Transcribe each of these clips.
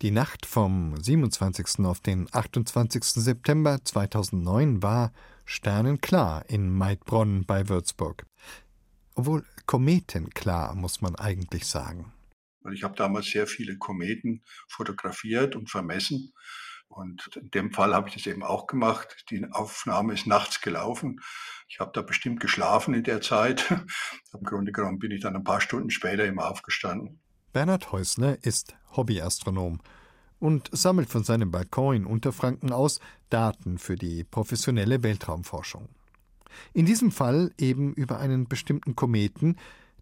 Die Nacht vom 27. auf den 28. September 2009 war sternenklar in Maidbronn bei Würzburg. Obwohl kometenklar, muss man eigentlich sagen. Ich habe damals sehr viele Kometen fotografiert und vermessen. Und in dem Fall habe ich das eben auch gemacht. Die Aufnahme ist nachts gelaufen. Ich habe da bestimmt geschlafen in der Zeit. Im Grunde genommen bin ich dann ein paar Stunden später immer aufgestanden. Bernhard Häusler ist Hobbyastronom und sammelt von seinem Balkon in Unterfranken aus Daten für die professionelle Weltraumforschung. In diesem Fall eben über einen bestimmten Kometen,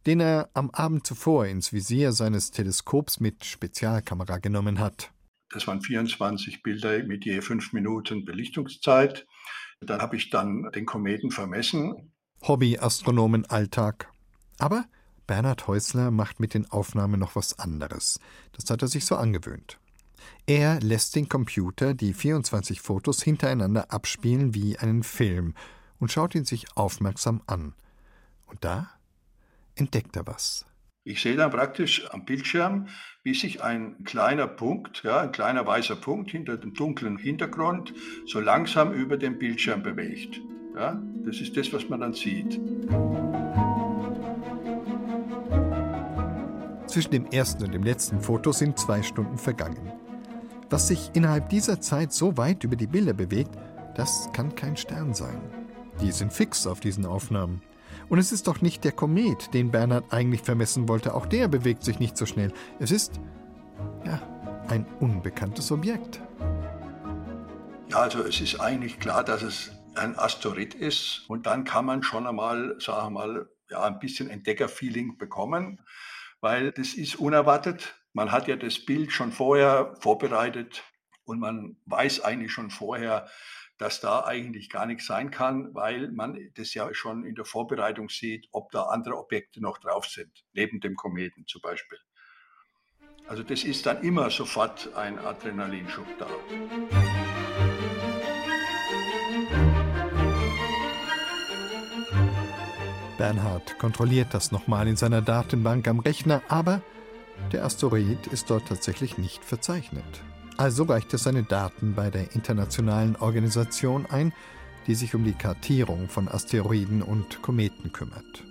den er am Abend zuvor ins Visier seines Teleskops mit Spezialkamera genommen hat. Das waren 24 Bilder mit je fünf Minuten Belichtungszeit. Dann habe ich dann den Kometen vermessen. Hobbyastronomen-Alltag. Aber Bernhard Häusler macht mit den Aufnahmen noch was anderes. Das hat er sich so angewöhnt. Er lässt den Computer die 24 Fotos hintereinander abspielen wie einen Film und schaut ihn sich aufmerksam an. Und da entdeckt er was. Ich sehe dann praktisch am Bildschirm, wie sich ein kleiner Punkt, ja, ein kleiner weißer Punkt hinter dem dunklen Hintergrund so langsam über den Bildschirm bewegt. Ja, das ist das, was man dann sieht. Zwischen dem ersten und dem letzten Foto sind zwei Stunden vergangen. Was sich innerhalb dieser Zeit so weit über die Bilder bewegt, das kann kein Stern sein. Die sind fix auf diesen Aufnahmen. Und es ist doch nicht der Komet, den Bernhard eigentlich vermessen wollte. Auch der bewegt sich nicht so schnell. Es ist, ja, ein unbekanntes Objekt. Ja, also es ist eigentlich klar, dass es ein Asteroid ist. Und dann kann man schon einmal, sagen wir mal, ja, ein bisschen Entdeckerfeeling bekommen weil das ist unerwartet. Man hat ja das Bild schon vorher vorbereitet und man weiß eigentlich schon vorher, dass da eigentlich gar nichts sein kann, weil man das ja schon in der Vorbereitung sieht, ob da andere Objekte noch drauf sind, neben dem Kometen zum Beispiel. Also das ist dann immer sofort ein Adrenalinschub da. Bernhard kontrolliert das nochmal in seiner Datenbank am Rechner, aber der Asteroid ist dort tatsächlich nicht verzeichnet. Also reicht er seine Daten bei der internationalen Organisation ein, die sich um die Kartierung von Asteroiden und Kometen kümmert.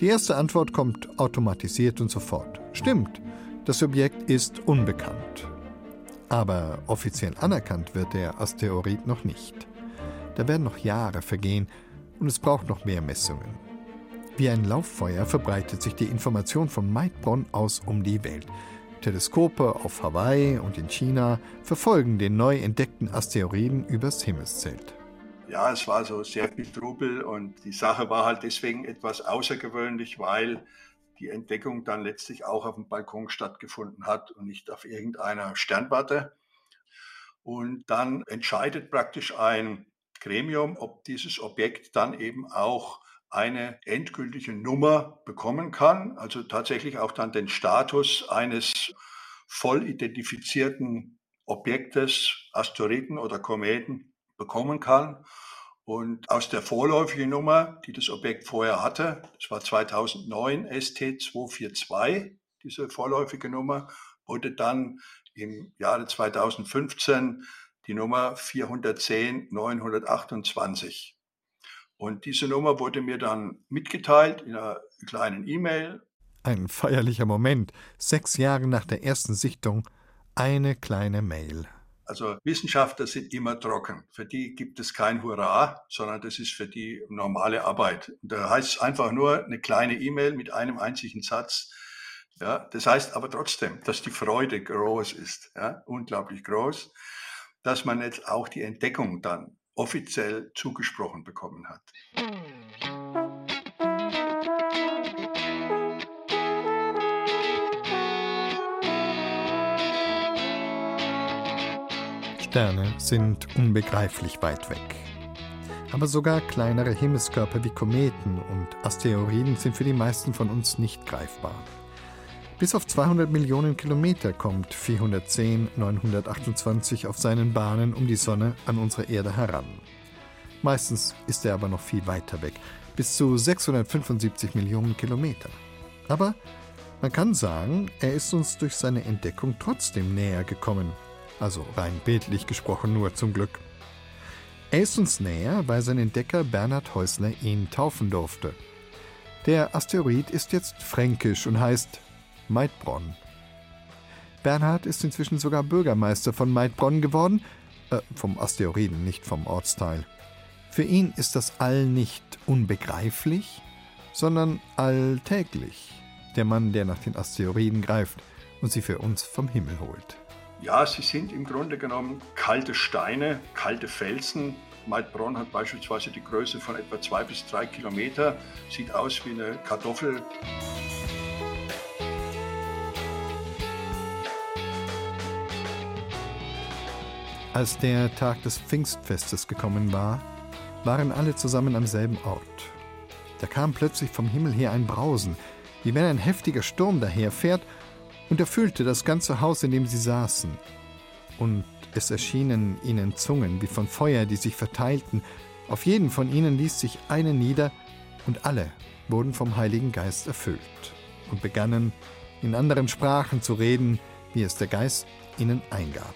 Die erste Antwort kommt automatisiert und sofort. Stimmt, das Objekt ist unbekannt. Aber offiziell anerkannt wird der Asteroid noch nicht. Da werden noch Jahre vergehen, und es braucht noch mehr Messungen. Wie ein Lauffeuer verbreitet sich die Information von Maidbronn aus um die Welt. Teleskope auf Hawaii und in China verfolgen den neu entdeckten Asteroiden übers Himmelszelt. Ja, es war so sehr viel Trubel und die Sache war halt deswegen etwas außergewöhnlich, weil die Entdeckung dann letztlich auch auf dem Balkon stattgefunden hat und nicht auf irgendeiner Sternwarte. Und dann entscheidet praktisch ein Gremium, ob dieses Objekt dann eben auch eine endgültige Nummer bekommen kann, also tatsächlich auch dann den Status eines voll identifizierten Objektes, Asteroiden oder Kometen bekommen kann. Und aus der vorläufigen Nummer, die das Objekt vorher hatte, das war 2009 ST242, diese vorläufige Nummer, wurde dann im Jahre 2015 die Nummer 410 928. Und diese Nummer wurde mir dann mitgeteilt in einer kleinen E-Mail. Ein feierlicher Moment. Sechs Jahre nach der ersten Sichtung eine kleine Mail. Also Wissenschaftler sind immer trocken. Für die gibt es kein Hurra, sondern das ist für die normale Arbeit. Da heißt es einfach nur eine kleine E-Mail mit einem einzigen Satz. Ja, das heißt aber trotzdem, dass die Freude groß ist, ja, unglaublich groß dass man jetzt auch die Entdeckung dann offiziell zugesprochen bekommen hat. Sterne sind unbegreiflich weit weg. Aber sogar kleinere Himmelskörper wie Kometen und Asteroiden sind für die meisten von uns nicht greifbar. Bis auf 200 Millionen Kilometer kommt 410 928 auf seinen Bahnen um die Sonne an unsere Erde heran. Meistens ist er aber noch viel weiter weg, bis zu 675 Millionen Kilometer. Aber Man kann sagen, er ist uns durch seine Entdeckung trotzdem näher gekommen. Also rein bildlich gesprochen nur zum Glück. Er ist uns näher, weil sein Entdecker Bernhard Häusler ihn taufen durfte. Der Asteroid ist jetzt fränkisch und heißt Meidbronn. Bernhard ist inzwischen sogar Bürgermeister von Meidbronn geworden, äh, vom Asteroiden, nicht vom Ortsteil. Für ihn ist das All nicht unbegreiflich, sondern alltäglich. Der Mann, der nach den Asteroiden greift und sie für uns vom Himmel holt. Ja, sie sind im Grunde genommen kalte Steine, kalte Felsen. Maidbronn hat beispielsweise die Größe von etwa zwei bis drei Kilometer, sieht aus wie eine Kartoffel. Als der Tag des Pfingstfestes gekommen war, waren alle zusammen am selben Ort. Da kam plötzlich vom Himmel her ein Brausen, wie wenn ein heftiger Sturm daherfährt, und erfüllte das ganze Haus, in dem sie saßen. Und es erschienen ihnen Zungen wie von Feuer, die sich verteilten. Auf jeden von ihnen ließ sich eine nieder, und alle wurden vom Heiligen Geist erfüllt und begannen in anderen Sprachen zu reden, wie es der Geist ihnen eingab.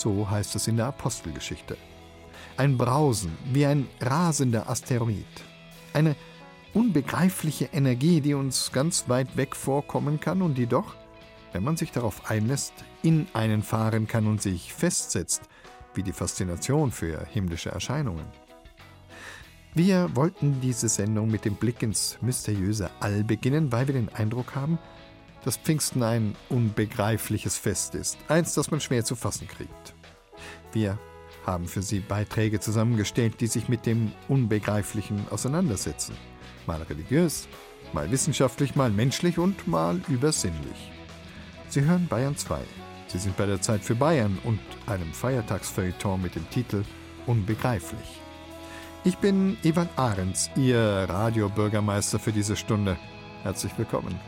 So heißt es in der Apostelgeschichte ein Brausen wie ein rasender Asteroid. Eine unbegreifliche Energie, die uns ganz weit weg vorkommen kann und die doch, wenn man sich darauf einlässt, in einen fahren kann und sich festsetzt, wie die Faszination für himmlische Erscheinungen. Wir wollten diese Sendung mit dem Blick ins mysteriöse All beginnen, weil wir den Eindruck haben, dass Pfingsten ein unbegreifliches Fest ist, eins, das man schwer zu fassen kriegt. Wir haben für Sie Beiträge zusammengestellt, die sich mit dem Unbegreiflichen auseinandersetzen. Mal religiös, mal wissenschaftlich, mal menschlich und mal übersinnlich. Sie hören Bayern 2. Sie sind bei der Zeit für Bayern und einem Feiertagsfeuilleton mit dem Titel Unbegreiflich. Ich bin Ivan Ahrens, Ihr Radiobürgermeister für diese Stunde. Herzlich willkommen.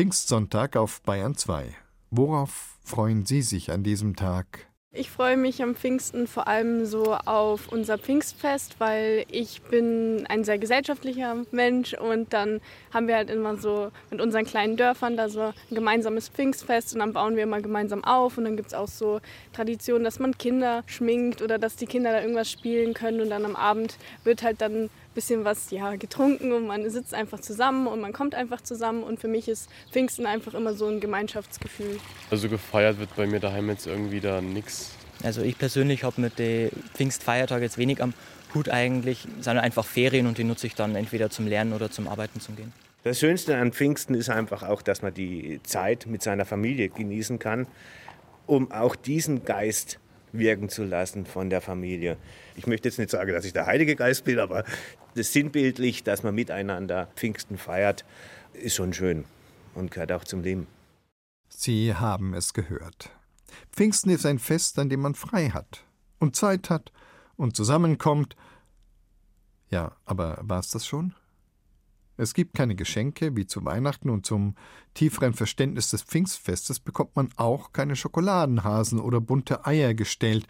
Pfingstsonntag auf Bayern 2. Worauf freuen Sie sich an diesem Tag? Ich freue mich am Pfingsten vor allem so auf unser Pfingstfest, weil ich bin ein sehr gesellschaftlicher Mensch und dann haben wir halt immer so mit unseren kleinen Dörfern da so ein gemeinsames Pfingstfest und dann bauen wir immer gemeinsam auf und dann gibt es auch so Traditionen, dass man Kinder schminkt oder dass die Kinder da irgendwas spielen können und dann am Abend wird halt dann bisschen was ja, getrunken und man sitzt einfach zusammen und man kommt einfach zusammen. Und für mich ist Pfingsten einfach immer so ein Gemeinschaftsgefühl. Also gefeiert wird bei mir daheim jetzt irgendwie da nichts. Also ich persönlich habe mit den Pfingstfeiertagen jetzt wenig am Hut eigentlich, sondern einfach Ferien und die nutze ich dann entweder zum Lernen oder zum Arbeiten zu gehen. Das Schönste an Pfingsten ist einfach auch, dass man die Zeit mit seiner Familie genießen kann, um auch diesen Geist wirken zu lassen von der Familie. Ich möchte jetzt nicht sagen, dass ich der Heilige Geist bin, aber das sinnbildlich, dass man miteinander Pfingsten feiert, ist schon schön und gehört auch zum Leben. Sie haben es gehört. Pfingsten ist ein Fest, an dem man frei hat und Zeit hat und zusammenkommt. Ja, aber war es das schon? Es gibt keine Geschenke wie zu Weihnachten und zum tieferen Verständnis des Pfingstfestes bekommt man auch keine Schokoladenhasen oder bunte Eier gestellt,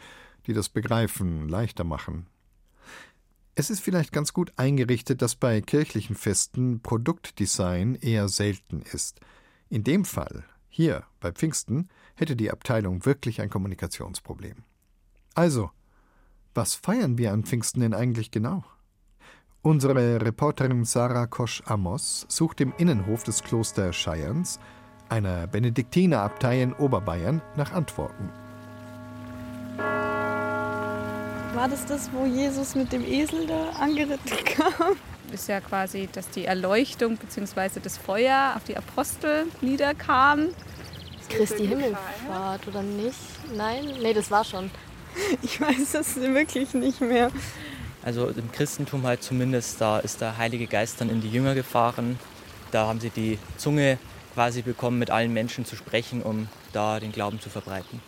die das Begreifen leichter machen. Es ist vielleicht ganz gut eingerichtet, dass bei kirchlichen Festen Produktdesign eher selten ist. In dem Fall, hier bei Pfingsten, hätte die Abteilung wirklich ein Kommunikationsproblem. Also, was feiern wir an Pfingsten denn eigentlich genau? Unsere Reporterin Sarah Kosch-Amos sucht im Innenhof des Klosters Scheierns, einer Benediktinerabtei in Oberbayern, nach Antworten. War das das, wo Jesus mit dem Esel da angeritten kam? Ist ja quasi, dass die Erleuchtung bzw. das Feuer auf die Apostel niederkam. Christi Himmelfahrt oder nicht? Nein? Nee, das war schon. Ich weiß es wirklich nicht mehr. Also im Christentum halt zumindest, da ist der Heilige Geist dann in die Jünger gefahren. Da haben sie die Zunge quasi bekommen, mit allen Menschen zu sprechen, um da den Glauben zu verbreiten.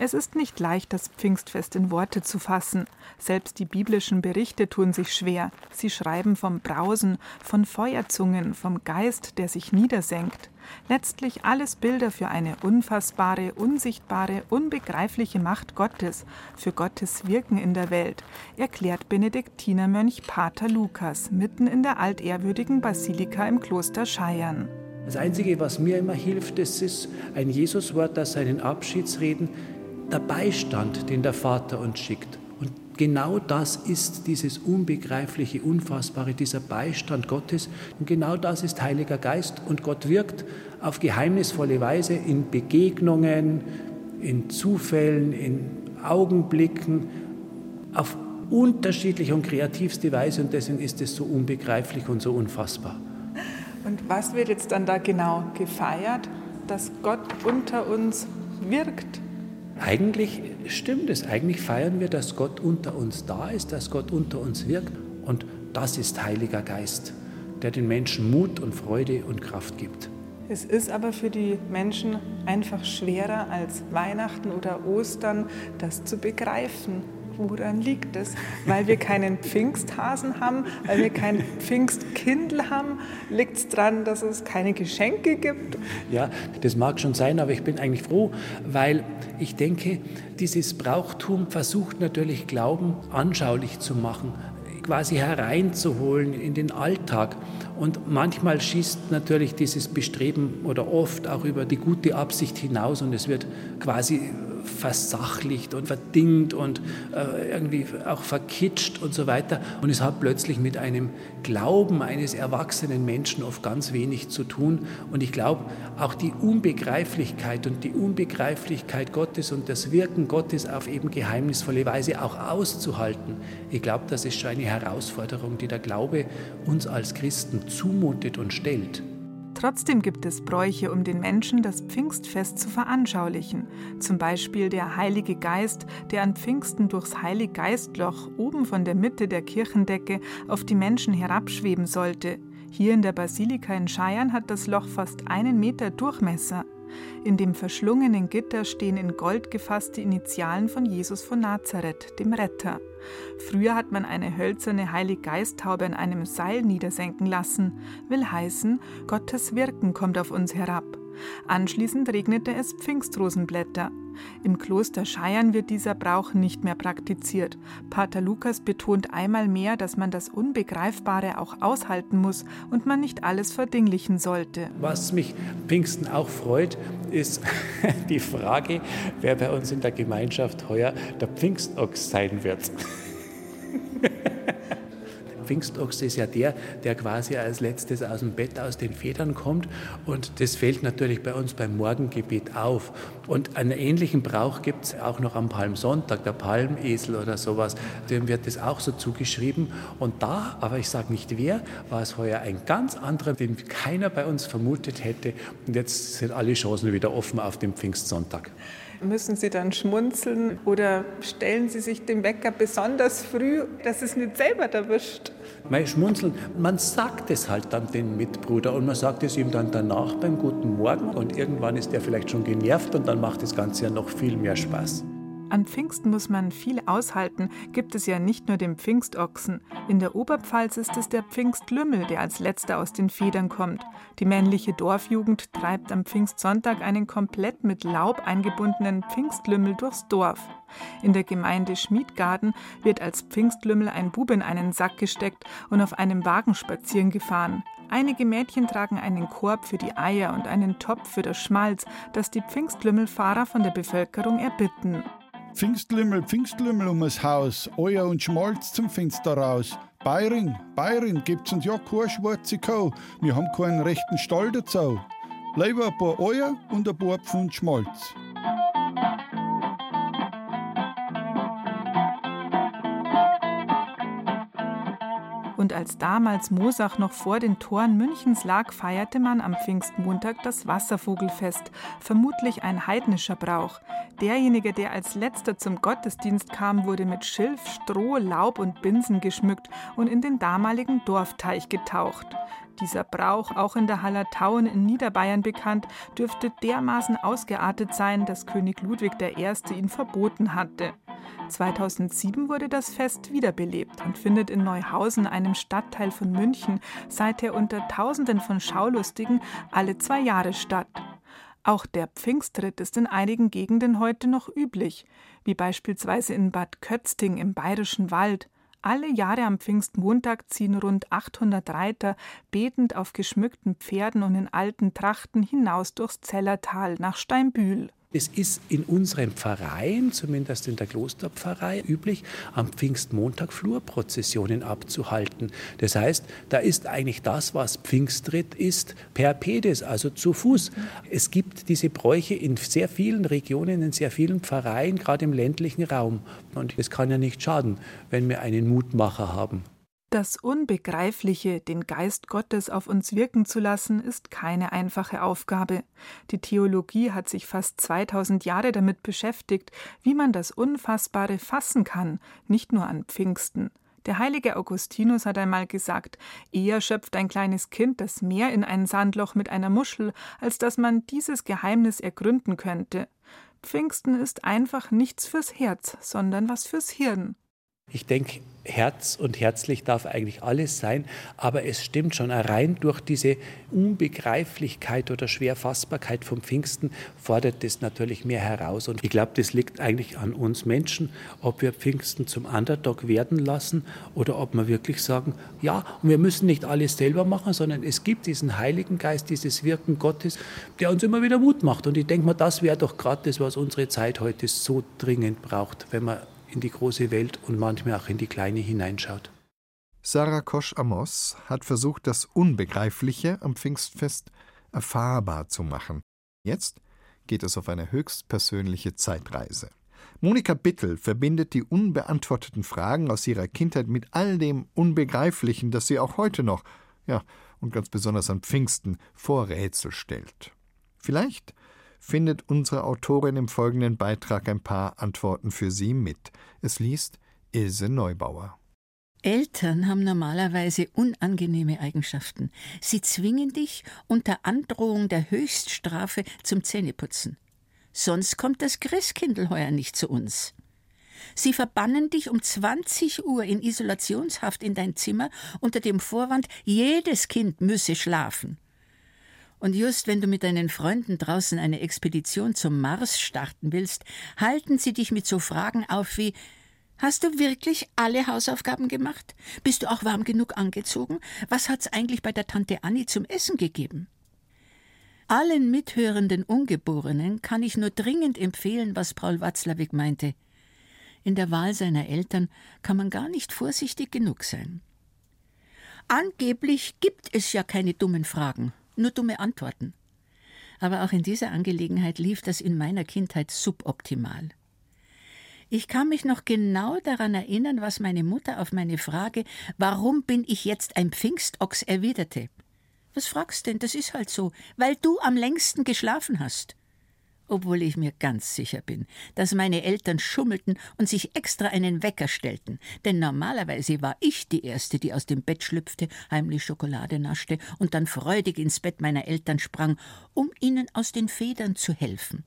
Es ist nicht leicht, das Pfingstfest in Worte zu fassen. Selbst die biblischen Berichte tun sich schwer. Sie schreiben vom Brausen, von Feuerzungen, vom Geist, der sich niedersenkt. Letztlich alles Bilder für eine unfassbare, unsichtbare, unbegreifliche Macht Gottes, für Gottes Wirken in der Welt, erklärt Benediktinermönch Pater Lukas mitten in der altehrwürdigen Basilika im Kloster Scheiern. Das Einzige, was mir immer hilft, das ist ein Jesuswort aus seinen Abschiedsreden, der Beistand, den der Vater uns schickt. Und genau das ist dieses Unbegreifliche, Unfassbare, dieser Beistand Gottes. Und genau das ist Heiliger Geist. Und Gott wirkt auf geheimnisvolle Weise in Begegnungen, in Zufällen, in Augenblicken, auf unterschiedliche und kreativste Weise. Und deswegen ist es so unbegreiflich und so unfassbar. Und was wird jetzt dann da genau gefeiert? Dass Gott unter uns wirkt eigentlich stimmt es. Eigentlich feiern wir, dass Gott unter uns da ist, dass Gott unter uns wirkt. Und das ist Heiliger Geist, der den Menschen Mut und Freude und Kraft gibt. Es ist aber für die Menschen einfach schwerer als Weihnachten oder Ostern, das zu begreifen. Woran liegt es? Weil wir keinen Pfingsthasen haben, weil wir kein Pfingstkindl haben? Liegt es daran, dass es keine Geschenke gibt? Ja, das mag schon sein, aber ich bin eigentlich froh, weil ich denke, dieses Brauchtum versucht natürlich Glauben anschaulich zu machen, quasi hereinzuholen in den Alltag. Und manchmal schießt natürlich dieses Bestreben oder oft auch über die gute Absicht hinaus und es wird quasi versachlicht und verdingt und äh, irgendwie auch verkitscht und so weiter. Und es hat plötzlich mit einem Glauben eines erwachsenen Menschen oft ganz wenig zu tun. Und ich glaube, auch die Unbegreiflichkeit und die Unbegreiflichkeit Gottes und das Wirken Gottes auf eben geheimnisvolle Weise auch auszuhalten, ich glaube, das ist schon eine Herausforderung, die der Glaube uns als Christen zumutet und stellt. Trotzdem gibt es Bräuche, um den Menschen das Pfingstfest zu veranschaulichen. Zum Beispiel der Heilige Geist, der an Pfingsten durchs Heiliggeistloch oben von der Mitte der Kirchendecke auf die Menschen herabschweben sollte. Hier in der Basilika in Scheiern hat das Loch fast einen Meter Durchmesser. In dem verschlungenen Gitter stehen in Gold gefasste Initialen von Jesus von Nazareth, dem Retter. Früher hat man eine hölzerne Heiliggeisttaube an einem Seil niedersenken lassen, will heißen, Gottes Wirken kommt auf uns herab. Anschließend regnete es Pfingstrosenblätter. Im Kloster Scheiern wird dieser Brauch nicht mehr praktiziert. Pater Lukas betont einmal mehr, dass man das Unbegreifbare auch aushalten muss und man nicht alles verdinglichen sollte. Was mich Pfingsten auch freut, ist die Frage, wer bei uns in der Gemeinschaft heuer der Pfingstochs sein wird. Pfingstochse ist ja der, der quasi als letztes aus dem Bett, aus den Federn kommt. Und das fällt natürlich bei uns beim Morgengebet auf. Und einen ähnlichen Brauch gibt es auch noch am Palmsonntag, der Palmesel oder sowas. Dem wird das auch so zugeschrieben. Und da, aber ich sage nicht wer, war es heuer ein ganz anderer, den keiner bei uns vermutet hätte. Und jetzt sind alle Chancen wieder offen auf dem Pfingstsonntag. Müssen Sie dann schmunzeln oder stellen Sie sich den Wecker besonders früh, dass es nicht selber erwischt? Mein Schmunzeln, man sagt es halt dann den Mitbruder und man sagt es ihm dann danach beim Guten Morgen und irgendwann ist er vielleicht schon genervt und dann macht das Ganze ja noch viel mehr Spaß. An Pfingsten muss man viel aushalten, gibt es ja nicht nur den Pfingstochsen. In der Oberpfalz ist es der Pfingstlümmel, der als letzter aus den Federn kommt. Die männliche Dorfjugend treibt am Pfingstsonntag einen komplett mit Laub eingebundenen Pfingstlümmel durchs Dorf. In der Gemeinde Schmiedgarten wird als Pfingstlümmel ein Bub in einen Sack gesteckt und auf einem Wagen spazieren gefahren. Einige Mädchen tragen einen Korb für die Eier und einen Topf für das Schmalz, das die Pfingstlümmelfahrer von der Bevölkerung erbitten. Pfingstlümmel, Pfingstlümmel ums Haus, Eier und Schmalz zum Fenster raus. Bayrin, Bayrin, gibt's uns ja keine schwarze Kuh, wir haben keinen rechten Stall dazu. Lieber ein paar Eier und ein paar Pfund Schmalz. Und als damals Mosach noch vor den Toren Münchens lag, feierte man am Pfingstmontag das Wasservogelfest, vermutlich ein heidnischer Brauch. Derjenige, der als letzter zum Gottesdienst kam, wurde mit Schilf, Stroh, Laub und Binsen geschmückt und in den damaligen Dorfteich getaucht. Dieser Brauch, auch in der Hallertauen in Niederbayern bekannt, dürfte dermaßen ausgeartet sein, dass König Ludwig I. ihn verboten hatte. 2007 wurde das Fest wiederbelebt und findet in Neuhausen, einem Stadtteil von München, seither unter Tausenden von Schaulustigen alle zwei Jahre statt. Auch der Pfingstritt ist in einigen Gegenden heute noch üblich, wie beispielsweise in Bad Kötzting im Bayerischen Wald. Alle Jahre am Pfingstmontag ziehen rund 800 Reiter betend auf geschmückten Pferden und in alten Trachten hinaus durchs Zellertal nach Steinbühl. Es ist in unseren Pfarreien, zumindest in der Klosterpfarrei, üblich, am Pfingstmontag Flurprozessionen abzuhalten. Das heißt, da ist eigentlich das, was Pfingstritt ist, per Pedes, also zu Fuß. Es gibt diese Bräuche in sehr vielen Regionen, in sehr vielen Pfarreien, gerade im ländlichen Raum. Und es kann ja nicht schaden, wenn wir einen Mutmacher haben. Das Unbegreifliche, den Geist Gottes auf uns wirken zu lassen, ist keine einfache Aufgabe. Die Theologie hat sich fast 2000 Jahre damit beschäftigt, wie man das Unfassbare fassen kann, nicht nur an Pfingsten. Der heilige Augustinus hat einmal gesagt, eher schöpft ein kleines Kind das Meer in ein Sandloch mit einer Muschel, als dass man dieses Geheimnis ergründen könnte. Pfingsten ist einfach nichts fürs Herz, sondern was fürs Hirn. Ich denke, Herz und herzlich darf eigentlich alles sein, aber es stimmt schon, rein durch diese Unbegreiflichkeit oder Schwerfassbarkeit vom Pfingsten fordert das natürlich mehr heraus. Und ich glaube, das liegt eigentlich an uns Menschen, ob wir Pfingsten zum Underdog werden lassen oder ob wir wirklich sagen, ja, und wir müssen nicht alles selber machen, sondern es gibt diesen Heiligen Geist, dieses Wirken Gottes, der uns immer wieder Mut macht. Und ich denke mal, das wäre doch gerade das, was unsere Zeit heute so dringend braucht, wenn man in die große Welt und manchmal auch in die kleine hineinschaut. Sarah Kosch-Amos hat versucht, das Unbegreifliche am Pfingstfest erfahrbar zu machen. Jetzt geht es auf eine höchst persönliche Zeitreise. Monika Bittel verbindet die unbeantworteten Fragen aus ihrer Kindheit mit all dem Unbegreiflichen, das sie auch heute noch, ja, und ganz besonders an Pfingsten vor Rätsel stellt. Vielleicht findet unsere Autorin im folgenden Beitrag ein paar Antworten für Sie mit. Es liest Ilse Neubauer. Eltern haben normalerweise unangenehme Eigenschaften. Sie zwingen dich unter Androhung der Höchststrafe zum Zähneputzen. Sonst kommt das Christkindl heuer nicht zu uns. Sie verbannen dich um 20 Uhr in Isolationshaft in dein Zimmer unter dem Vorwand, jedes Kind müsse schlafen. Und just wenn du mit deinen Freunden draußen eine Expedition zum Mars starten willst, halten sie dich mit so Fragen auf wie Hast du wirklich alle Hausaufgaben gemacht? Bist du auch warm genug angezogen? Was hat's eigentlich bei der Tante Annie zum Essen gegeben? Allen mithörenden Ungeborenen kann ich nur dringend empfehlen, was Paul Watzlawick meinte. In der Wahl seiner Eltern kann man gar nicht vorsichtig genug sein. Angeblich gibt es ja keine dummen Fragen, nur dumme Antworten. Aber auch in dieser Angelegenheit lief das in meiner Kindheit suboptimal. Ich kann mich noch genau daran erinnern, was meine Mutter auf meine Frage, warum bin ich jetzt ein Pfingstochs, erwiderte. Was fragst denn? Das ist halt so, weil du am längsten geschlafen hast obwohl ich mir ganz sicher bin, dass meine Eltern schummelten und sich extra einen Wecker stellten, denn normalerweise war ich die Erste, die aus dem Bett schlüpfte, heimlich Schokolade naschte und dann freudig ins Bett meiner Eltern sprang, um ihnen aus den Federn zu helfen.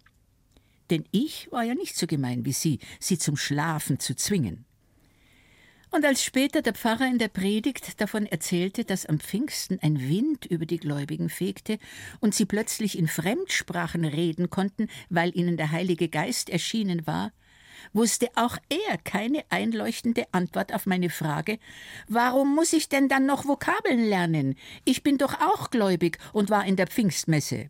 Denn ich war ja nicht so gemein wie sie, sie zum Schlafen zu zwingen. Und als später der Pfarrer in der Predigt davon erzählte, dass am Pfingsten ein Wind über die Gläubigen fegte und sie plötzlich in Fremdsprachen reden konnten, weil ihnen der Heilige Geist erschienen war, wusste auch er keine einleuchtende Antwort auf meine Frage, warum muss ich denn dann noch Vokabeln lernen? Ich bin doch auch gläubig und war in der Pfingstmesse.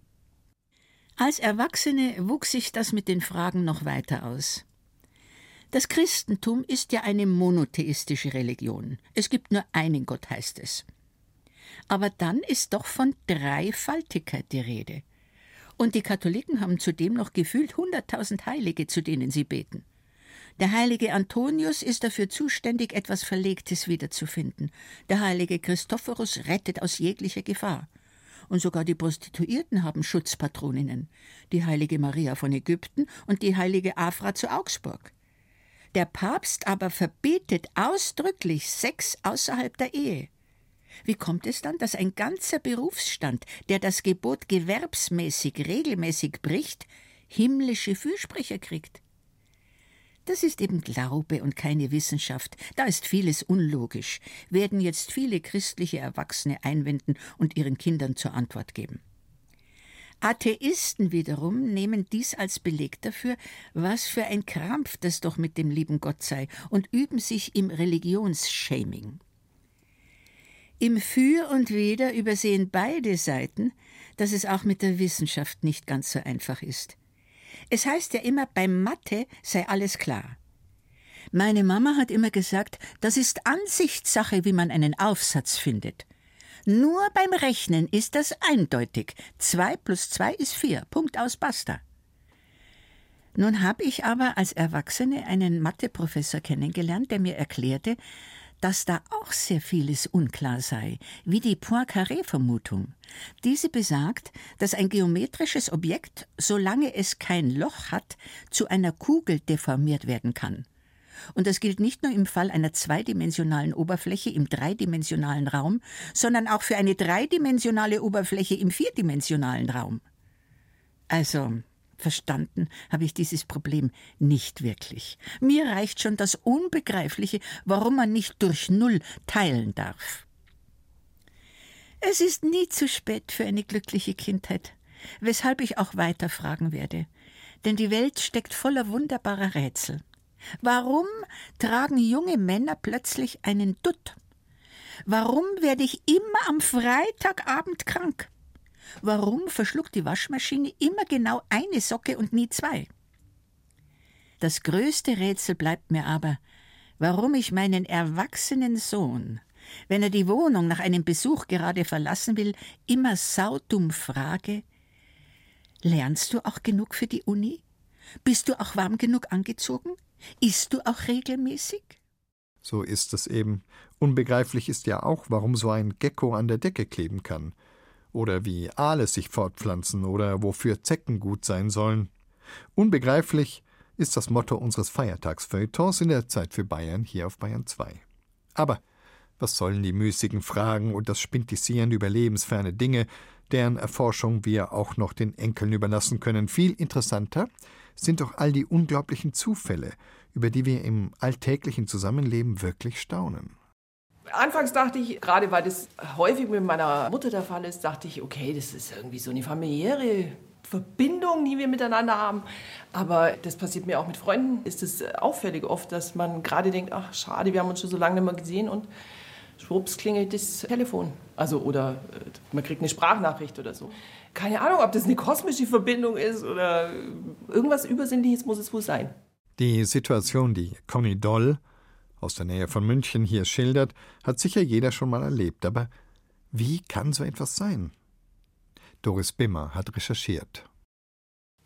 Als Erwachsene wuchs sich das mit den Fragen noch weiter aus. Das Christentum ist ja eine monotheistische Religion. Es gibt nur einen Gott, heißt es. Aber dann ist doch von Dreifaltigkeit die Rede. Und die Katholiken haben zudem noch gefühlt hunderttausend Heilige, zu denen sie beten. Der heilige Antonius ist dafür zuständig, etwas Verlegtes wiederzufinden. Der heilige Christophorus rettet aus jeglicher Gefahr. Und sogar die Prostituierten haben Schutzpatroninnen. Die heilige Maria von Ägypten und die heilige Afra zu Augsburg. Der Papst aber verbietet ausdrücklich Sex außerhalb der Ehe. Wie kommt es dann, dass ein ganzer Berufsstand, der das Gebot gewerbsmäßig regelmäßig bricht, himmlische Fürsprecher kriegt? Das ist eben Glaube und keine Wissenschaft. Da ist vieles unlogisch, werden jetzt viele christliche Erwachsene einwenden und ihren Kindern zur Antwort geben. Atheisten wiederum nehmen dies als Beleg dafür, was für ein Krampf das doch mit dem lieben Gott sei, und üben sich im Religionsshaming. Im Für und Wider übersehen beide Seiten, dass es auch mit der Wissenschaft nicht ganz so einfach ist. Es heißt ja immer, beim Mathe sei alles klar. Meine Mama hat immer gesagt, das ist Ansichtssache, wie man einen Aufsatz findet. Nur beim Rechnen ist das eindeutig. Zwei plus zwei ist vier. Punkt aus basta. Nun habe ich aber als Erwachsene einen Matheprofessor kennengelernt, der mir erklärte, dass da auch sehr vieles unklar sei, wie die Poincaré-Vermutung. Diese besagt, dass ein geometrisches Objekt, solange es kein Loch hat, zu einer Kugel deformiert werden kann. Und das gilt nicht nur im Fall einer zweidimensionalen Oberfläche im dreidimensionalen Raum, sondern auch für eine dreidimensionale Oberfläche im vierdimensionalen Raum. Also, verstanden habe ich dieses Problem nicht wirklich. Mir reicht schon das Unbegreifliche, warum man nicht durch Null teilen darf. Es ist nie zu spät für eine glückliche Kindheit, weshalb ich auch weiter fragen werde. Denn die Welt steckt voller wunderbarer Rätsel. Warum tragen junge Männer plötzlich einen Dutt? Warum werde ich immer am Freitagabend krank? Warum verschluckt die Waschmaschine immer genau eine Socke und nie zwei? Das größte Rätsel bleibt mir aber, warum ich meinen erwachsenen Sohn, wenn er die Wohnung nach einem Besuch gerade verlassen will, immer saudumm frage: Lernst du auch genug für die Uni? Bist du auch warm genug angezogen? Isst du auch regelmäßig? So ist es eben. Unbegreiflich ist ja auch, warum so ein Gecko an der Decke kleben kann. Oder wie Aale sich fortpflanzen oder wofür Zecken gut sein sollen. Unbegreiflich ist das Motto unseres Feiertagsfeuilletons in der Zeit für Bayern hier auf Bayern 2. Aber was sollen die müßigen Fragen und das Spintisieren über lebensferne Dinge, deren Erforschung wir auch noch den Enkeln überlassen können? Viel interessanter sind doch all die unglaublichen Zufälle, über die wir im alltäglichen Zusammenleben wirklich staunen. Anfangs dachte ich, gerade weil das häufig mit meiner Mutter der Fall ist, dachte ich, okay, das ist irgendwie so eine familiäre Verbindung, die wir miteinander haben. Aber das passiert mir auch mit Freunden. Ist es auffällig oft, dass man gerade denkt, ach schade, wir haben uns schon so lange nicht mehr gesehen und schwupps klingelt das Telefon. Also oder äh, man kriegt eine Sprachnachricht oder so. Keine Ahnung, ob das eine kosmische Verbindung ist oder irgendwas Übersinnliches muss es wohl sein. Die Situation, die Conny Doll aus der Nähe von München hier schildert, hat sicher jeder schon mal erlebt. Aber wie kann so etwas sein? Doris Bimmer hat recherchiert.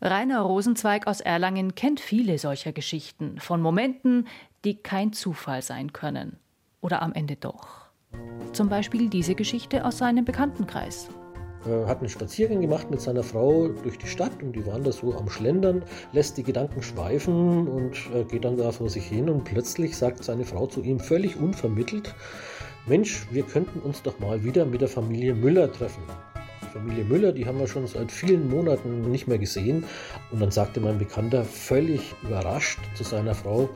Rainer Rosenzweig aus Erlangen kennt viele solcher Geschichten, von Momenten, die kein Zufall sein können. Oder am Ende doch. Zum Beispiel diese Geschichte aus seinem Bekanntenkreis. Er hat einen Spaziergang gemacht mit seiner Frau durch die Stadt und die waren da so am Schlendern, lässt die Gedanken schweifen und geht dann da vor sich hin und plötzlich sagt seine Frau zu ihm völlig unvermittelt, Mensch, wir könnten uns doch mal wieder mit der Familie Müller treffen. Die Familie Müller, die haben wir schon seit vielen Monaten nicht mehr gesehen. Und dann sagte mein Bekannter völlig überrascht zu seiner Frau,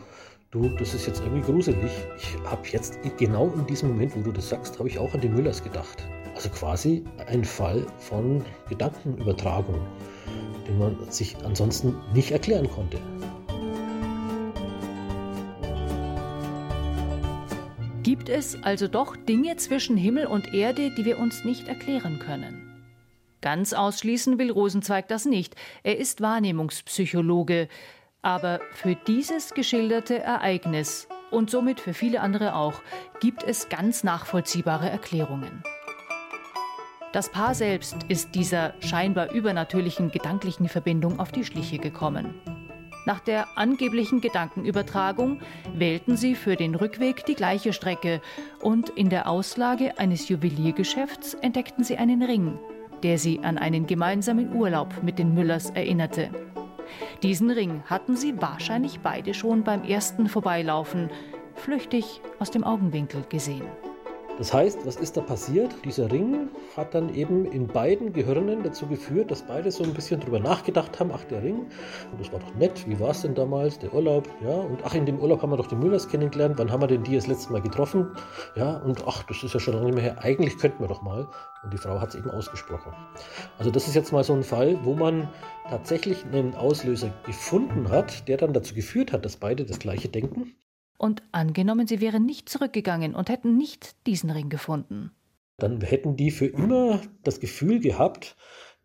du, das ist jetzt irgendwie gruselig. Ich habe jetzt genau in diesem Moment, wo du das sagst, habe ich auch an die Müllers gedacht. Also quasi ein Fall von Gedankenübertragung, den man sich ansonsten nicht erklären konnte. Gibt es also doch Dinge zwischen Himmel und Erde, die wir uns nicht erklären können? Ganz ausschließen will Rosenzweig das nicht. Er ist Wahrnehmungspsychologe. Aber für dieses geschilderte Ereignis und somit für viele andere auch gibt es ganz nachvollziehbare Erklärungen. Das Paar selbst ist dieser scheinbar übernatürlichen gedanklichen Verbindung auf die Schliche gekommen. Nach der angeblichen Gedankenübertragung wählten sie für den Rückweg die gleiche Strecke und in der Auslage eines Juweliergeschäfts entdeckten sie einen Ring, der sie an einen gemeinsamen Urlaub mit den Müllers erinnerte. Diesen Ring hatten sie wahrscheinlich beide schon beim ersten Vorbeilaufen flüchtig aus dem Augenwinkel gesehen. Das heißt, was ist da passiert? Dieser Ring hat dann eben in beiden Gehirnen dazu geführt, dass beide so ein bisschen drüber nachgedacht haben, ach der Ring, das war doch nett, wie war es denn damals, der Urlaub, ja, und ach in dem Urlaub haben wir doch die Müllers kennengelernt, wann haben wir denn die das letzte Mal getroffen, ja, und ach, das ist ja schon lange mehr her, eigentlich könnten wir doch mal. Und die Frau hat es eben ausgesprochen. Also das ist jetzt mal so ein Fall, wo man tatsächlich einen Auslöser gefunden hat, der dann dazu geführt hat, dass beide das gleiche denken. Und angenommen, sie wären nicht zurückgegangen und hätten nicht diesen Ring gefunden. Dann hätten die für immer das Gefühl gehabt,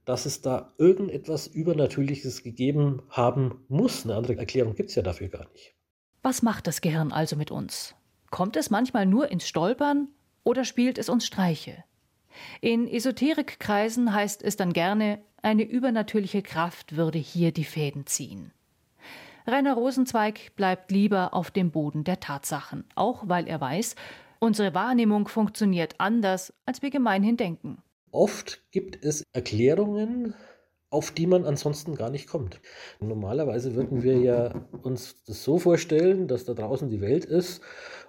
dass es da irgendetwas Übernatürliches gegeben haben muss. Eine andere Erklärung gibt es ja dafür gar nicht. Was macht das Gehirn also mit uns? Kommt es manchmal nur ins Stolpern oder spielt es uns Streiche? In Esoterikkreisen heißt es dann gerne, eine übernatürliche Kraft würde hier die Fäden ziehen. Rainer Rosenzweig bleibt lieber auf dem Boden der Tatsachen, auch weil er weiß, unsere Wahrnehmung funktioniert anders, als wir gemeinhin denken. Oft gibt es Erklärungen, auf die man ansonsten gar nicht kommt. Normalerweise würden wir ja uns das so vorstellen, dass da draußen die Welt ist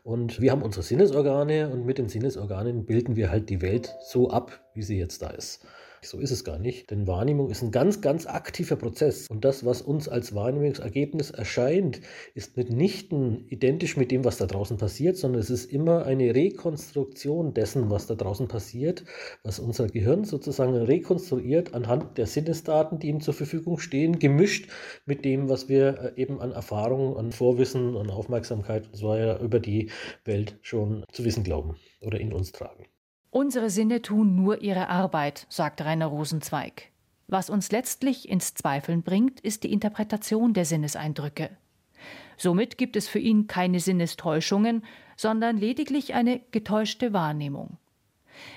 und wir haben unsere Sinnesorgane und mit den Sinnesorganen bilden wir halt die Welt so ab, wie sie jetzt da ist. So ist es gar nicht, denn Wahrnehmung ist ein ganz, ganz aktiver Prozess. Und das, was uns als Wahrnehmungsergebnis erscheint, ist mitnichten identisch mit dem, was da draußen passiert, sondern es ist immer eine Rekonstruktion dessen, was da draußen passiert, was unser Gehirn sozusagen rekonstruiert anhand der Sinnesdaten, die ihm zur Verfügung stehen, gemischt mit dem, was wir äh, eben an Erfahrung, an Vorwissen, an Aufmerksamkeit und so weiter über die Welt schon zu wissen glauben oder in uns tragen. Unsere Sinne tun nur ihre Arbeit, sagt Rainer Rosenzweig. Was uns letztlich ins Zweifeln bringt, ist die Interpretation der Sinneseindrücke. Somit gibt es für ihn keine Sinnestäuschungen, sondern lediglich eine getäuschte Wahrnehmung.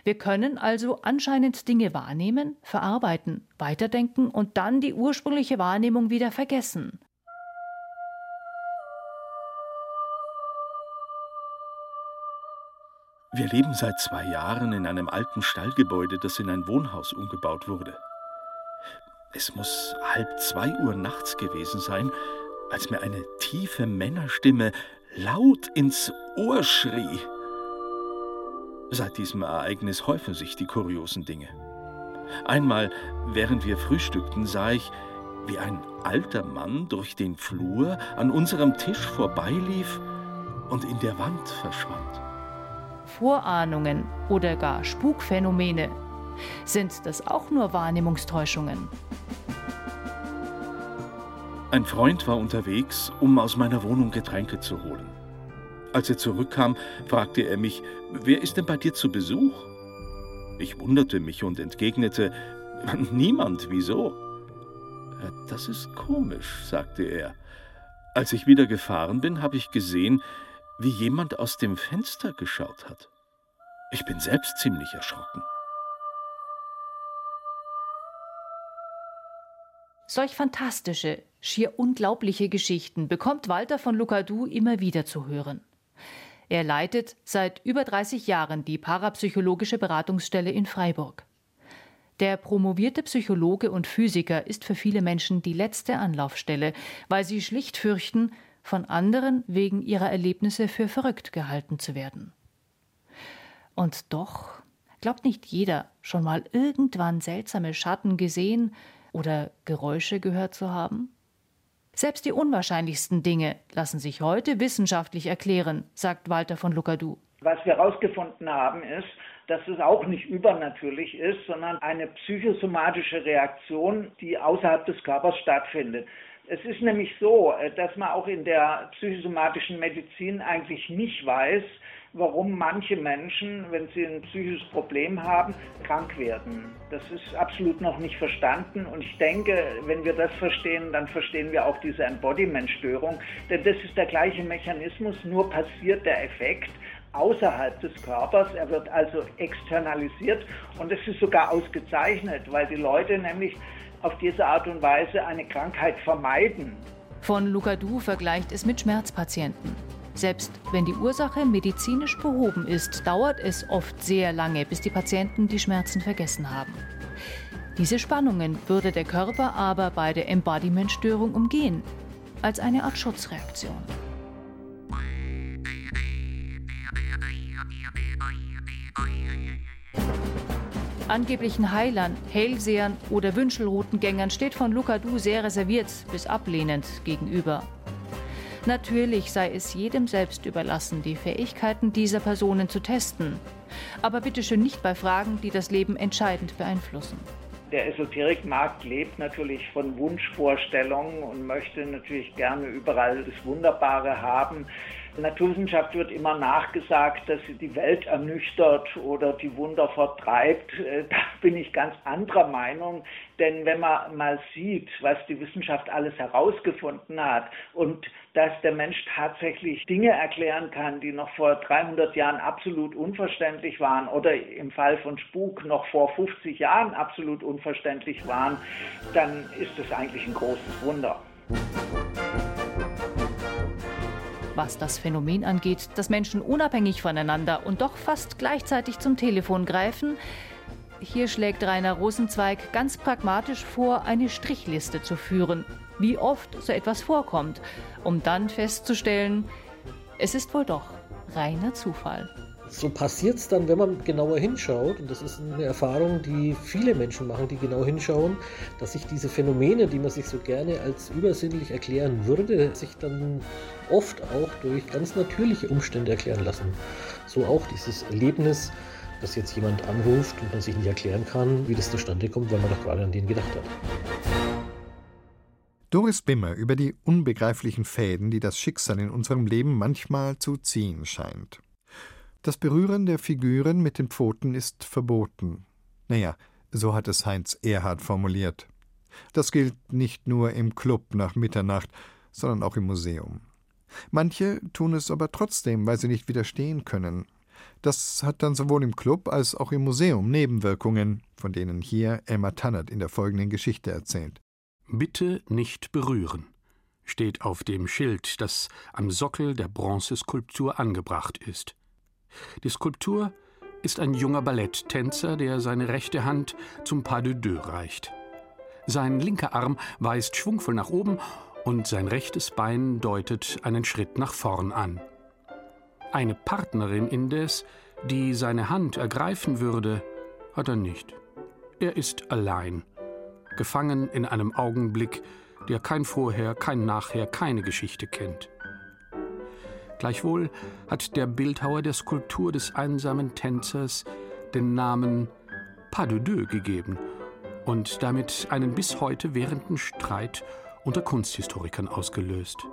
Wir können also anscheinend Dinge wahrnehmen, verarbeiten, weiterdenken und dann die ursprüngliche Wahrnehmung wieder vergessen. Wir leben seit zwei Jahren in einem alten Stallgebäude, das in ein Wohnhaus umgebaut wurde. Es muss halb zwei Uhr nachts gewesen sein, als mir eine tiefe Männerstimme laut ins Ohr schrie. Seit diesem Ereignis häufen sich die kuriosen Dinge. Einmal, während wir frühstückten, sah ich, wie ein alter Mann durch den Flur an unserem Tisch vorbeilief und in der Wand verschwand. Vorahnungen oder gar Spukphänomene? Sind das auch nur Wahrnehmungstäuschungen? Ein Freund war unterwegs, um aus meiner Wohnung Getränke zu holen. Als er zurückkam, fragte er mich, wer ist denn bei dir zu Besuch? Ich wunderte mich und entgegnete, niemand, wieso? Das ist komisch, sagte er. Als ich wieder gefahren bin, habe ich gesehen, wie jemand aus dem Fenster geschaut hat. Ich bin selbst ziemlich erschrocken. Solch fantastische, schier unglaubliche Geschichten bekommt Walter von Lucadou immer wieder zu hören. Er leitet seit über 30 Jahren die parapsychologische Beratungsstelle in Freiburg. Der promovierte Psychologe und Physiker ist für viele Menschen die letzte Anlaufstelle, weil sie schlicht fürchten, von anderen wegen ihrer Erlebnisse für verrückt gehalten zu werden. Und doch glaubt nicht jeder, schon mal irgendwann seltsame Schatten gesehen oder Geräusche gehört zu haben? Selbst die unwahrscheinlichsten Dinge lassen sich heute wissenschaftlich erklären, sagt Walter von Lucadou. Was wir herausgefunden haben, ist, dass es auch nicht übernatürlich ist, sondern eine psychosomatische Reaktion, die außerhalb des Körpers stattfindet. Es ist nämlich so, äh, dass man auch in der psychosomatischen Medizin eigentlich nicht weiß, warum manche Menschen, wenn sie ein psychisches Problem haben, krank werden. Das ist absolut noch nicht verstanden. Und ich denke, wenn wir das verstehen, dann verstehen wir auch diese Embodiment-Störung, denn das ist der gleiche Mechanismus, nur passiert der Effekt außerhalb des Körpers, er wird also externalisiert. Und es ist sogar ausgezeichnet, weil die Leute nämlich auf diese Art und Weise eine Krankheit vermeiden. Von Lucadou vergleicht es mit Schmerzpatienten. Selbst wenn die Ursache medizinisch behoben ist, dauert es oft sehr lange, bis die Patienten die Schmerzen vergessen haben. Diese Spannungen würde der Körper aber bei der Embodiment-Störung umgehen, als eine Art Schutzreaktion. Angeblichen Heilern, Hellsehern oder Wünschelroutengängern steht von Lucadou sehr reserviert bis ablehnend gegenüber. Natürlich sei es jedem selbst überlassen, die Fähigkeiten dieser Personen zu testen. Aber bitte schön nicht bei Fragen, die das Leben entscheidend beeinflussen. Der Esoterikmarkt lebt natürlich von Wunschvorstellungen und möchte natürlich gerne überall das Wunderbare haben. Naturwissenschaft wird immer nachgesagt, dass sie die Welt ernüchtert oder die Wunder vertreibt. Äh, da bin ich ganz anderer Meinung, denn wenn man mal sieht, was die Wissenschaft alles herausgefunden hat und dass der Mensch tatsächlich Dinge erklären kann, die noch vor 300 Jahren absolut unverständlich waren oder im Fall von Spuk noch vor 50 Jahren absolut unverständlich waren, dann ist es eigentlich ein großes Wunder was das Phänomen angeht, dass Menschen unabhängig voneinander und doch fast gleichzeitig zum Telefon greifen, hier schlägt Rainer Rosenzweig ganz pragmatisch vor, eine Strichliste zu führen, wie oft so etwas vorkommt, um dann festzustellen, es ist wohl doch reiner Zufall so passiert es dann, wenn man genauer hinschaut, und das ist eine Erfahrung, die viele Menschen machen, die genau hinschauen, dass sich diese Phänomene, die man sich so gerne als übersinnlich erklären würde, sich dann oft auch durch ganz natürliche Umstände erklären lassen. So auch dieses Erlebnis, dass jetzt jemand anruft und man sich nicht erklären kann, wie das zustande kommt, weil man doch gerade an den gedacht hat. Doris Bimmer über die unbegreiflichen Fäden, die das Schicksal in unserem Leben manchmal zu ziehen scheint. Das Berühren der Figuren mit den Pfoten ist verboten. Naja, so hat es Heinz Erhard formuliert. Das gilt nicht nur im Club nach Mitternacht, sondern auch im Museum. Manche tun es aber trotzdem, weil sie nicht widerstehen können. Das hat dann sowohl im Club als auch im Museum Nebenwirkungen, von denen hier Emma Tannert in der folgenden Geschichte erzählt. Bitte nicht berühren steht auf dem Schild, das am Sockel der Bronzeskulptur angebracht ist. Die Skulptur ist ein junger Balletttänzer, der seine rechte Hand zum Pas de deux reicht. Sein linker Arm weist schwungvoll nach oben und sein rechtes Bein deutet einen Schritt nach vorn an. Eine Partnerin indes, die seine Hand ergreifen würde, hat er nicht. Er ist allein, gefangen in einem Augenblick, der kein Vorher, kein Nachher, keine Geschichte kennt. Gleichwohl hat der Bildhauer der Skulptur des einsamen Tänzers den Namen Pas de deux gegeben und damit einen bis heute währenden Streit unter Kunsthistorikern ausgelöst.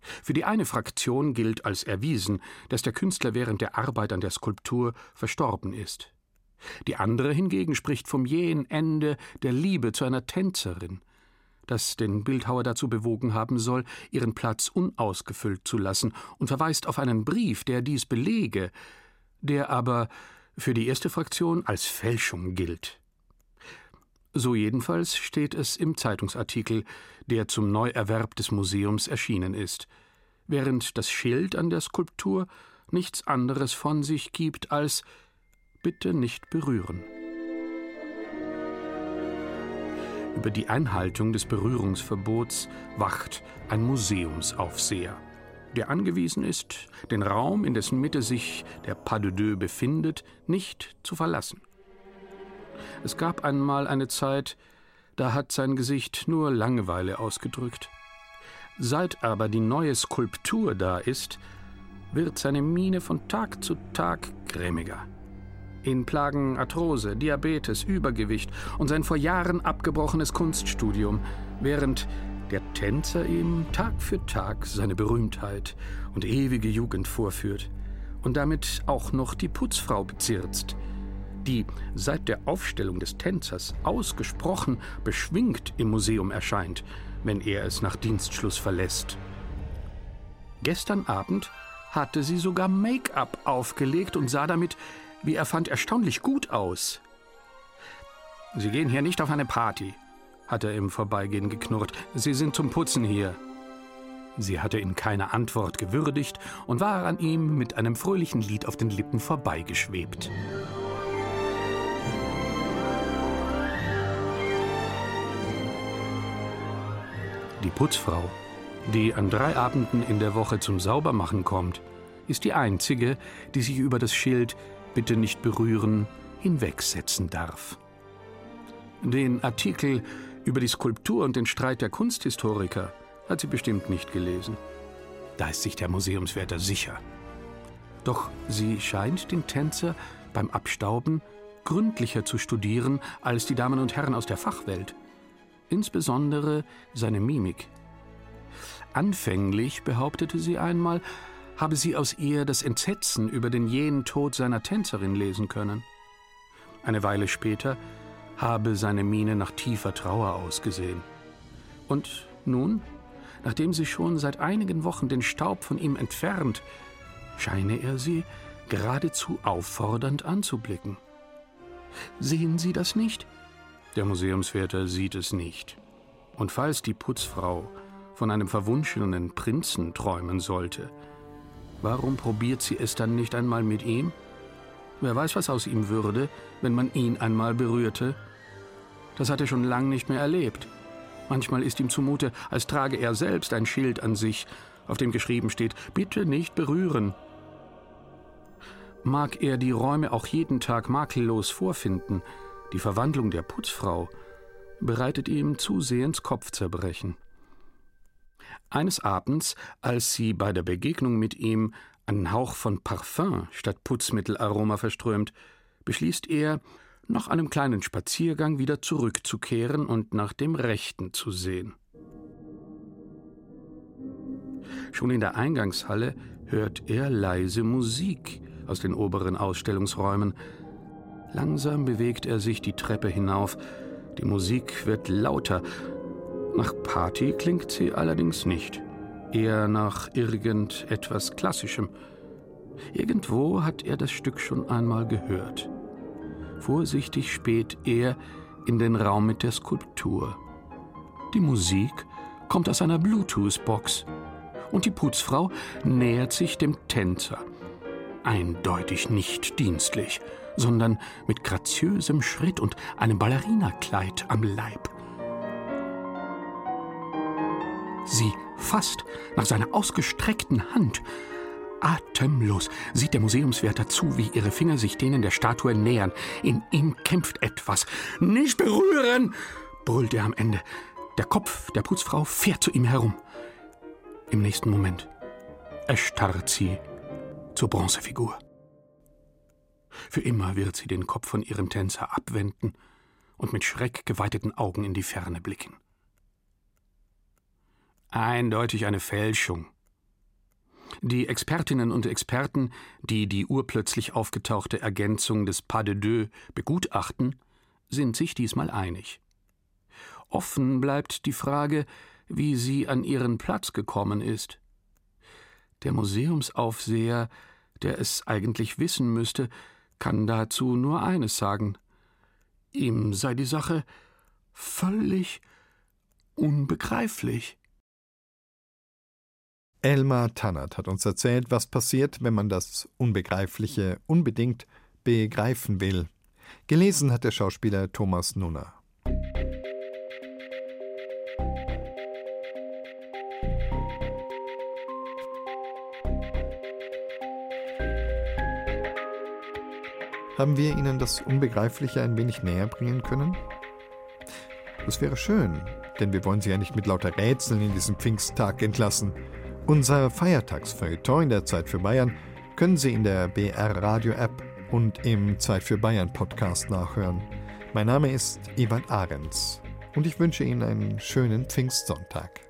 Für die eine Fraktion gilt als erwiesen, dass der Künstler während der Arbeit an der Skulptur verstorben ist. Die andere hingegen spricht vom jähen Ende der Liebe zu einer Tänzerin, das den Bildhauer dazu bewogen haben soll, ihren Platz unausgefüllt zu lassen, und verweist auf einen Brief, der dies belege, der aber für die erste Fraktion als Fälschung gilt. So jedenfalls steht es im Zeitungsartikel, der zum Neuerwerb des Museums erschienen ist, während das Schild an der Skulptur nichts anderes von sich gibt als Bitte nicht berühren. Über die Einhaltung des Berührungsverbots wacht ein Museumsaufseher, der angewiesen ist, den Raum, in dessen Mitte sich der Pas de Deux befindet, nicht zu verlassen. Es gab einmal eine Zeit, da hat sein Gesicht nur Langeweile ausgedrückt. Seit aber die neue Skulptur da ist, wird seine Miene von Tag zu Tag grämiger. Ihn plagen Arthrose, Diabetes, Übergewicht und sein vor Jahren abgebrochenes Kunststudium, während der Tänzer ihm Tag für Tag seine Berühmtheit und ewige Jugend vorführt und damit auch noch die Putzfrau bezirzt, die seit der Aufstellung des Tänzers ausgesprochen beschwingt im Museum erscheint, wenn er es nach Dienstschluss verlässt. Gestern Abend hatte sie sogar Make-up aufgelegt und sah damit wie er fand, erstaunlich gut aus. Sie gehen hier nicht auf eine Party, hat er im Vorbeigehen geknurrt. Sie sind zum Putzen hier. Sie hatte ihn keine Antwort gewürdigt und war an ihm mit einem fröhlichen Lied auf den Lippen vorbeigeschwebt. Die Putzfrau, die an drei Abenden in der Woche zum Saubermachen kommt, ist die einzige, die sich über das Schild bitte nicht berühren, hinwegsetzen darf. Den Artikel über die Skulptur und den Streit der Kunsthistoriker hat sie bestimmt nicht gelesen. Da ist sich der Museumswärter sicher. Doch sie scheint den Tänzer beim Abstauben gründlicher zu studieren als die Damen und Herren aus der Fachwelt. Insbesondere seine Mimik. Anfänglich behauptete sie einmal, habe sie aus ihr das Entsetzen über den jähen Tod seiner Tänzerin lesen können. Eine Weile später habe seine Miene nach tiefer Trauer ausgesehen. Und nun, nachdem sie schon seit einigen Wochen den Staub von ihm entfernt, scheine er sie geradezu auffordernd anzublicken. Sehen Sie das nicht? Der Museumswärter sieht es nicht. Und falls die Putzfrau von einem verwunschenen Prinzen träumen sollte, warum probiert sie es dann nicht einmal mit ihm? Wer weiß, was aus ihm würde, wenn man ihn einmal berührte? Das hat er schon lang nicht mehr erlebt. Manchmal ist ihm zumute, als trage er selbst ein Schild an sich, auf dem geschrieben steht, bitte nicht berühren. Mag er die Räume auch jeden Tag makellos vorfinden, die Verwandlung der Putzfrau bereitet ihm zusehends Kopfzerbrechen. Eines Abends, als sie bei der Begegnung mit ihm einen Hauch von Parfum statt Putzmittelaroma verströmt, beschließt er, nach einem kleinen Spaziergang wieder zurückzukehren und nach dem Rechten zu sehen. Schon in der Eingangshalle hört er leise Musik aus den oberen Ausstellungsräumen. Langsam bewegt er sich die Treppe hinauf. Die Musik wird lauter. Nach Party klingt sie allerdings nicht. Eher nach irgendetwas Klassischem. Irgendwo hat er das Stück schon einmal gehört. Vorsichtig späht er in den Raum mit der Skulptur. Die Musik kommt aus einer Bluetooth-Box und die Putzfrau nähert sich dem Tänzer. Eindeutig nicht dienstlich, sondern mit graziösem Schritt und einem Ballerinakleid am Leib. Sie fasst nach seiner ausgestreckten Hand Atemlos sieht der Museumswärter zu, wie ihre Finger sich denen der Statue nähern. In ihm kämpft etwas. Nicht berühren! brüllt er am Ende. Der Kopf der Putzfrau fährt zu ihm herum. Im nächsten Moment erstarrt sie zur Bronzefigur. Für immer wird sie den Kopf von ihrem Tänzer abwenden und mit schreckgeweiteten Augen in die Ferne blicken. Eindeutig eine Fälschung, die Expertinnen und Experten, die die urplötzlich aufgetauchte Ergänzung des Pas de deux begutachten, sind sich diesmal einig. Offen bleibt die Frage, wie sie an ihren Platz gekommen ist. Der Museumsaufseher, der es eigentlich wissen müsste, kann dazu nur eines sagen. Ihm sei die Sache völlig unbegreiflich. Elmar Tannert hat uns erzählt, was passiert, wenn man das Unbegreifliche unbedingt begreifen will. Gelesen hat der Schauspieler Thomas Nunner. Haben wir Ihnen das Unbegreifliche ein wenig näher bringen können? Das wäre schön, denn wir wollen Sie ja nicht mit lauter Rätseln in diesen Pfingsttag entlassen. Unser Feiertagsfeuilleton in der Zeit für Bayern können Sie in der BR Radio App und im Zeit für Bayern Podcast nachhören. Mein Name ist Ewald Ahrens und ich wünsche Ihnen einen schönen Pfingstsonntag.